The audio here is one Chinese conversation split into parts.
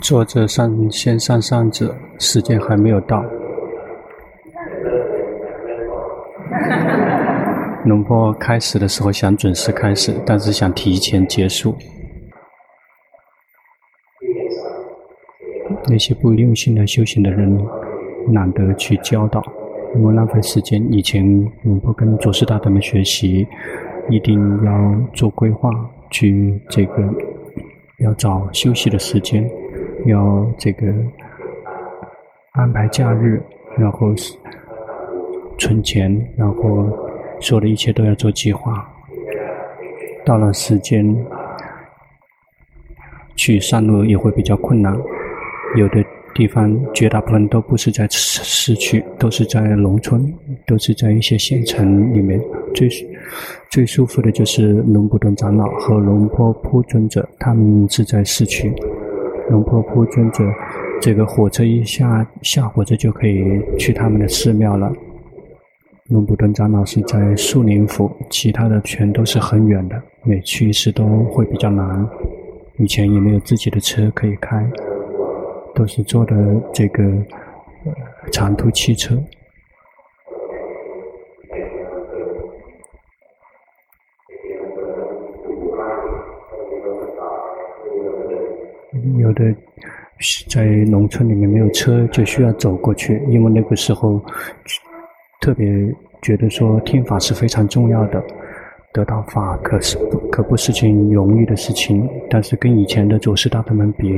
坐着上先上上者，时间还没有到。龙波开始的时候想准时开始，但是想提前结束。那些不用心的修行的人，懒得去教导，因为浪费时间。以前龙波跟祖师大德们学习，一定要做规划，去这个要找休息的时间，要这个安排假日，然后存钱，然后。所有的一切都要做计划，到了时间去上路也会比较困难。有的地方绝大部分都不是在市区，都是在农村，都是在一些县城里面。最最舒服的就是龙布顿长老和龙坡铺尊者，他们是在市区。龙坡铺尊者，这个火车一下下火车就可以去他们的寺庙了。龙布顿长老是在树林府，其他的全都是很远的，每去一次都会比较难。以前也没有自己的车可以开，都是坐的这个长途汽车。有的在农村里面没有车，就需要走过去，因为那个时候。特别觉得说听法是非常重要的，得到法可是可不是件容易的事情，但是跟以前的祖师大德们比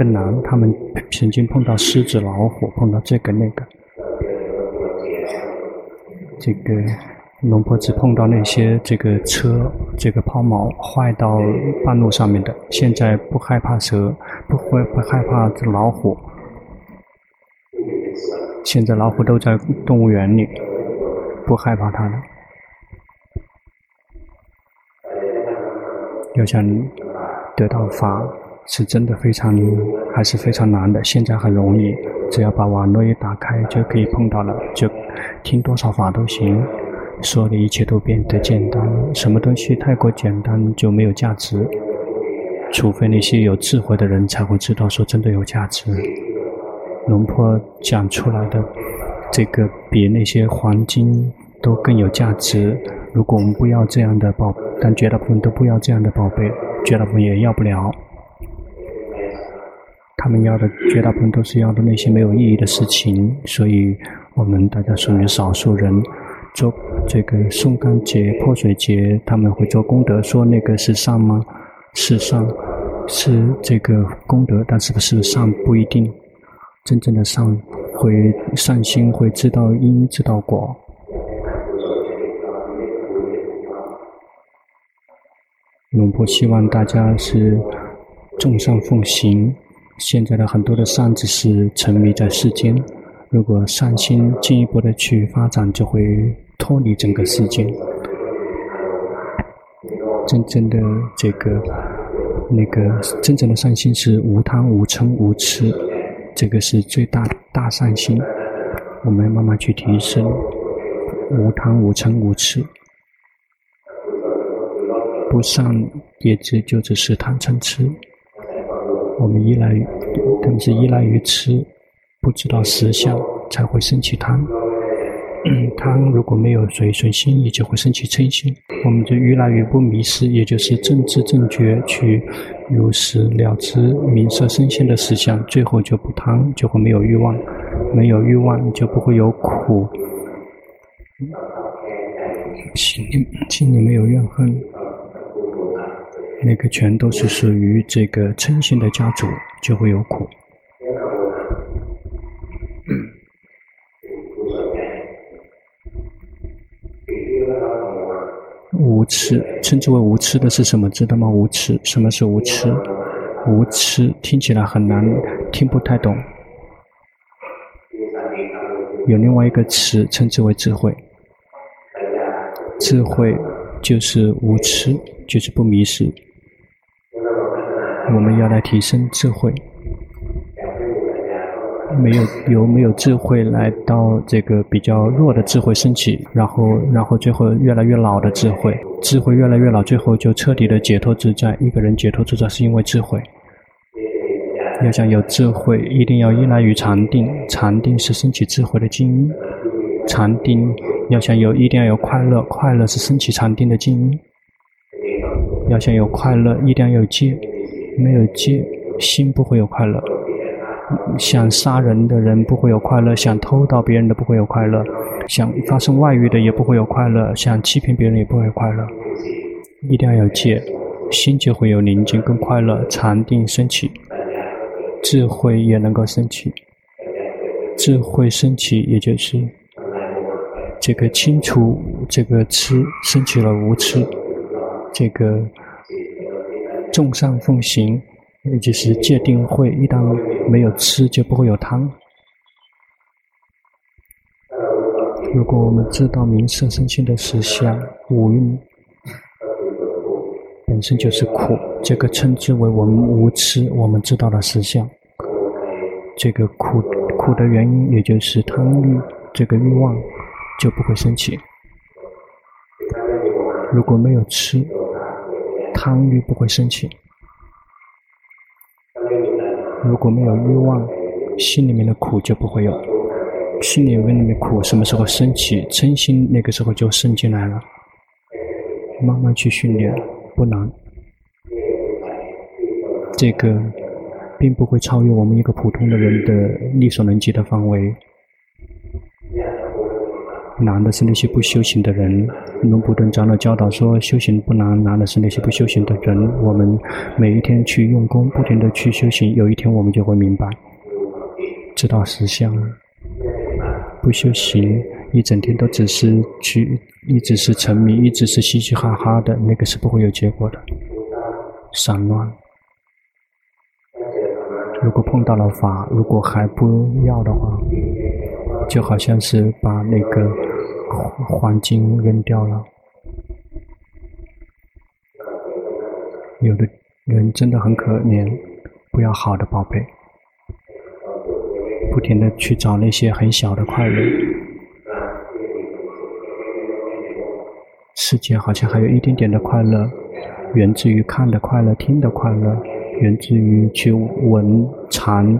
更难。他们曾经碰到狮子、老虎，碰到这个那个，这个龙婆只碰到那些这个车这个抛锚坏到半路上面的，现在不害怕蛇，不会不害怕老虎。现在老虎都在动物园里，不害怕它了。要想得到法，是真的非常，还是非常难的。现在很容易，只要把网络一打开就可以碰到了，就听多少法都行。所有的一切都变得简单，什么东西太过简单就没有价值，除非那些有智慧的人才会知道说真的有价值。龙婆讲出来的这个比那些黄金都更有价值。如果我们不要这样的宝，但绝大部分都不要这样的宝贝，绝大部分也要不了。他们要的绝大部分都是要的那些没有意义的事情，所以我们大家属于少数人。做这个送干节、泼水节，他们会做功德，说那个是善吗？是善，是这个功德，但是不是善不一定。真正的善，会善心会知道因，知道果。龙婆希望大家是众善奉行。现在的很多的善只是沉迷在世间，如果善心进一步的去发展，就会脱离整个世界。真正的这个那个真正的善心是无贪无嗔无痴。这个是最大的大善心，我们慢慢去提升，无贪无嗔无痴，不善也只就只是贪嗔痴。我们依赖于，但是依赖于吃，不知道实相，才会生起贪。贪如果没有随顺心意，就会生起嗔心。我们就依赖于不迷失，也就是正知正觉去如实了知名色身心的实相，最后就不贪，就会没有欲望，没有欲望就不会有苦，心心里没有怨恨，那个全都是属于这个嗔心的家族，就会有苦。无痴，称之为无痴的是什么？知道吗？无痴，什么是无痴？无痴听起来很难，听不太懂。有另外一个词，称之为智慧。智慧就是无痴，就是不迷失。我们要来提升智慧。没有由没有智慧来到这个比较弱的智慧升起，然后然后最后越来越老的智慧，智慧越来越老，最后就彻底的解脱自在。一个人解脱自在是因为智慧。要想有智慧，一定要依赖于禅定。禅定是升起智慧的精英。禅定要想有，一定要有快乐。快乐是升起禅定的精英。要想有快乐，一定要有戒。没有戒，心不会有快乐。想杀人的人不会有快乐，想偷盗别人的不会有快乐，想发生外遇的也不会有快乐，想欺骗别人也不会有快乐。一定要有戒，心就会有宁静跟快乐，禅定升起，智慧也能够升起。智慧升起，也就是这个清除这个痴，升起了无痴，这个众善奉行。也就是戒定慧，一旦没有吃，就不会有贪。如果我们知道名色身心的实相，五蕴本身就是苦，这个称之为我们无痴，我们知道了实相。这个苦苦的原因，也就是贪欲，这个欲望就不会升起。如果没有吃，贪欲不会升起。如果没有欲望，心里面的苦就不会有。心里面的苦什么时候升起？真心那个时候就渗进来了。慢慢去训练，不难。这个并不会超越我们一个普通的人的力所能及的范围。难的是那些不修行的人。龙普顿长老教导说，修行不难，难的是那些不修行的人。我们每一天去用功，不停地去修行，有一天我们就会明白，知道实相。不修行，一整天都只是去，一直是沉迷，一直是嘻嘻哈哈的，那个是不会有结果的。散乱。如果碰到了法，如果还不要的话，就好像是把那个。黄金扔掉了，有的人真的很可怜，不要好的宝贝，不停的去找那些很小的快乐。世界好像还有一点点的快乐，源自于看的快乐、听的快乐，源自于去闻、尝、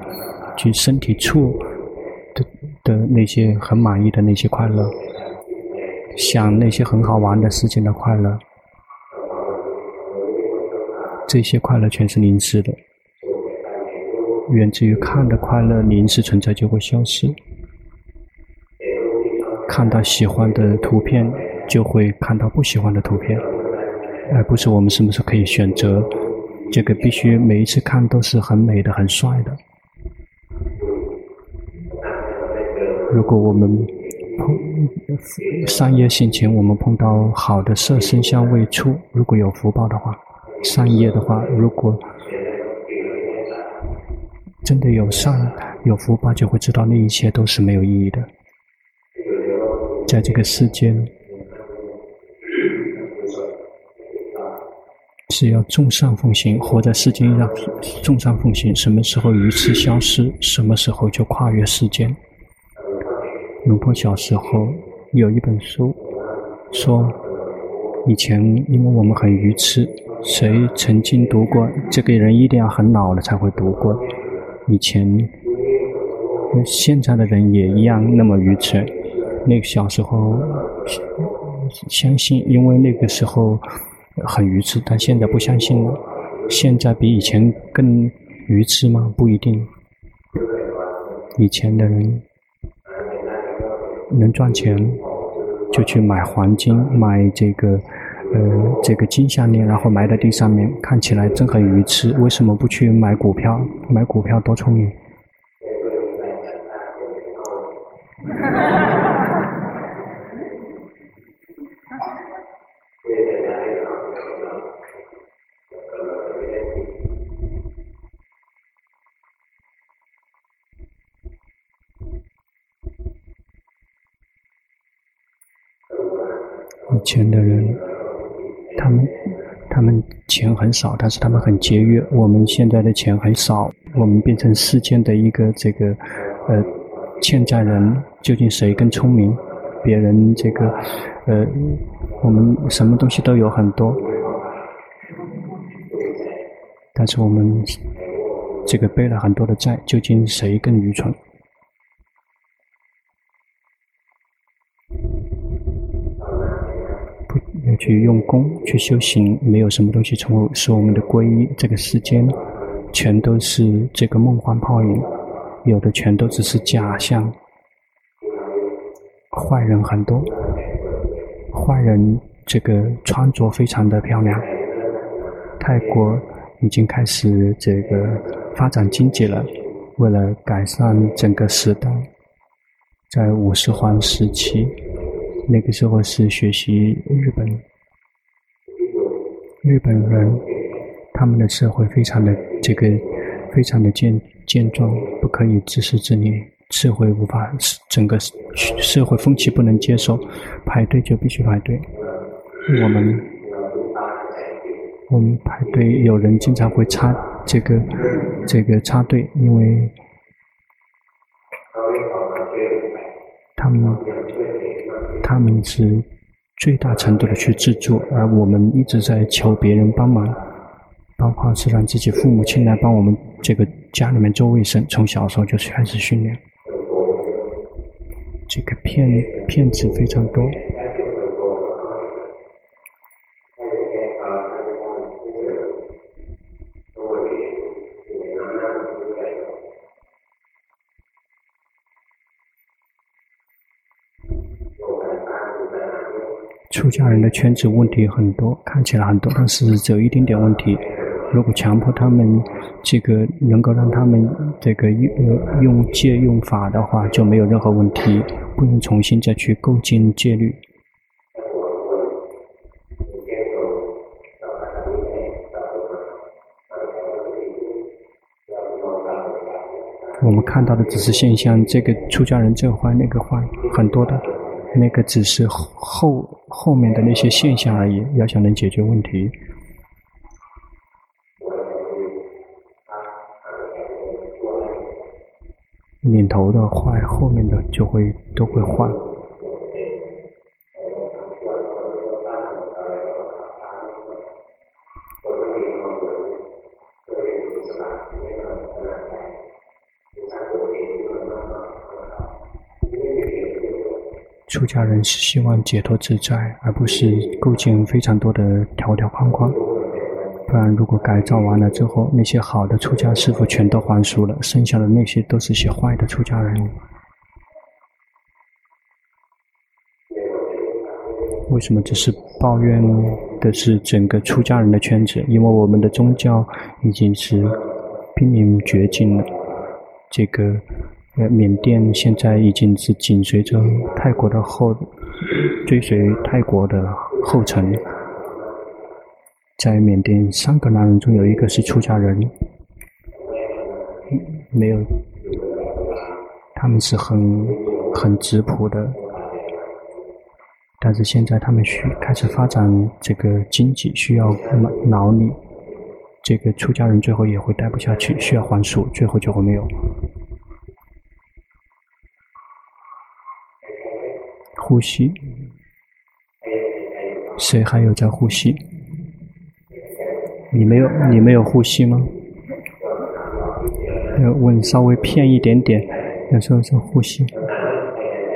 去身体触的的那些很满意的那些快乐。想那些很好玩的事情的快乐，这些快乐全是临时的，源自于看的快乐，临时存在就会消失。看到喜欢的图片，就会看到不喜欢的图片，而不是我们什么时候可以选择。这个必须每一次看都是很美的、很帅的。如果我们善业性前，我们碰到好的色声香味触，如果有福报的话，善业的话，如果真的有善有福报，就会知道那一切都是没有意义的。在这个世间，只要众善奉行，活在世间要众善奉行，什么时候愚痴消失，什么时候就跨越世间。龙婆小时候有一本书，说以前因为我们很愚痴，谁曾经读过？这个人一定要很老了才会读过。以前现在的人也一样那么愚痴。那个小时候相信，因为那个时候很愚痴，但现在不相信了。现在比以前更愚痴吗？不一定。以前的人。能赚钱，就去买黄金，买这个，呃，这个金项链，然后埋在地上面，看起来真很愚痴。为什么不去买股票？买股票多聪明。以前的人，他们他们钱很少，但是他们很节约。我们现在的钱很少，我们变成世间的一个这个呃欠债人。究竟谁更聪明？别人这个，呃，我们什么东西都有很多，但是我们这个背了很多的债，究竟谁更愚蠢？不要去用功去修行，没有什么东西成为是我们的皈依。这个世间全都是这个梦幻泡影，有的全都只是假象。坏人很多，坏人这个穿着非常的漂亮。泰国已经开始这个发展经济了，为了改善整个时代，在五十环时期，那个时候是学习日本，日本人他们的社会非常的这个非常的健健壮，不可以自私自利。社会无法，整个社会风气不能接受，排队就必须排队。我们我们排队，有人经常会插这个这个插队，因为他们他们是最大程度的去制作，而我们一直在求别人帮忙，包括是让自己父母亲来帮我们这个家里面做卫生，从小时候就开始训练。这个骗骗子非常多，出家人的圈子问题很多，看起来很多，但是只有一点点问题。如果强迫他们，这个能够让他们这个用用戒用法的话，就没有任何问题，不用重新再去构建戒律。我们看到的只是现象，这个出家人这坏那个坏，很多的，那个只是后后面的那些现象而已。要想能解决问题。领头的坏，后面的就会都会坏。出家人是希望解脱自在，而不是构建非常多的条条框框。不然，如果改造完了之后，那些好的出家师傅全都还俗了，剩下的那些都是些坏的出家人。为什么只是抱怨的是整个出家人的圈子？因为我们的宗教已经是濒临绝境了。这个缅甸现在已经是紧随着泰国的后，追随泰国的后尘。在缅甸，三个男人中有一个是出家人，没有，他们是很很质朴的，但是现在他们需开始发展这个经济，需要脑脑力，这个出家人最后也会待不下去，需要还俗，最后就会没有。呼吸，谁还有在呼吸？你没有，你没有呼吸吗？要问稍微偏一点点，有时候是呼吸。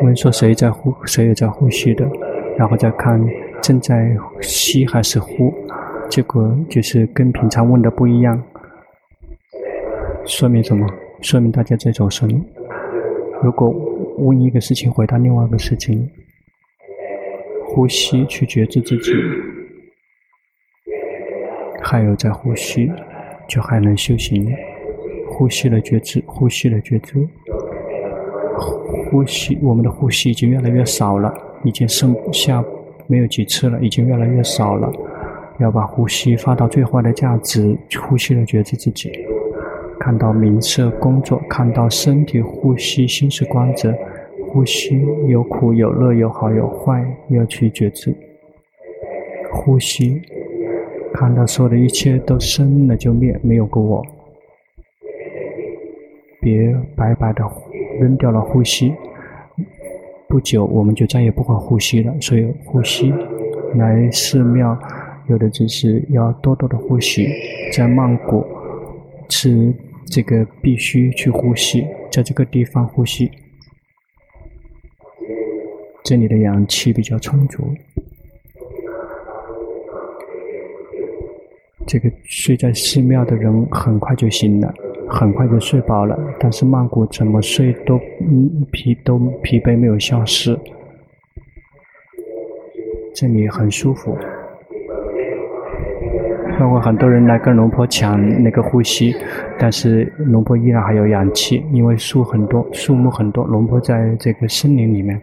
问说谁在呼，谁也在呼吸的，然后再看正在吸还是呼，结果就是跟平常问的不一样。说明什么？说明大家在走神。如果问一个事情，回答另外一个事情，呼吸去觉知自己。还有在呼吸，就还能修行。呼吸的觉知，呼吸的觉知。呼吸，我们的呼吸已经越来越少了，已经剩下没有几次了，已经越来越少了。要把呼吸发到最坏的价值，呼吸的觉知自己。看到名色工作，看到身体呼吸，心是光泽。呼吸有苦有乐，有好有坏，要去觉知。呼吸。看到所有的一切都生了就灭，没有个我。别白白的扔掉了呼吸，不久我们就再也不会呼吸了。所以呼吸来寺庙，有的只是要多多的呼吸。在曼谷是这个必须去呼吸，在这个地方呼吸，这里的氧气比较充足。这个睡在寺庙的人很快就醒了，很快就睡饱了。但是曼谷怎么睡都嗯疲都疲惫没有消失，这里很舒服。包括很多人来跟龙婆抢那个呼吸，但是龙婆依然还有氧气，因为树很多，树木很多。龙婆在这个森林里面，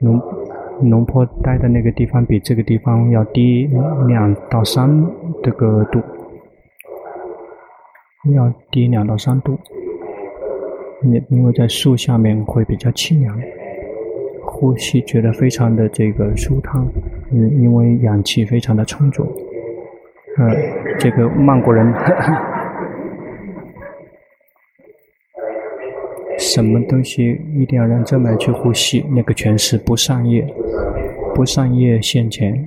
龙。龙坡待的那个地方比这个地方要低两到三这个度，要低两到三度。因因为在树下面会比较清凉，呼吸觉得非常的这个舒畅，嗯，因为氧气非常的充足。呃，这个曼谷人。什么东西一定要让正脉去呼吸？那个全是不上业，不上业现前，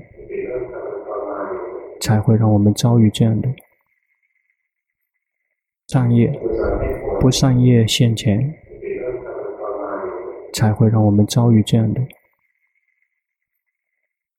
才会让我们遭遇这样的善业。不上业现前，才会让我们遭遇这样的。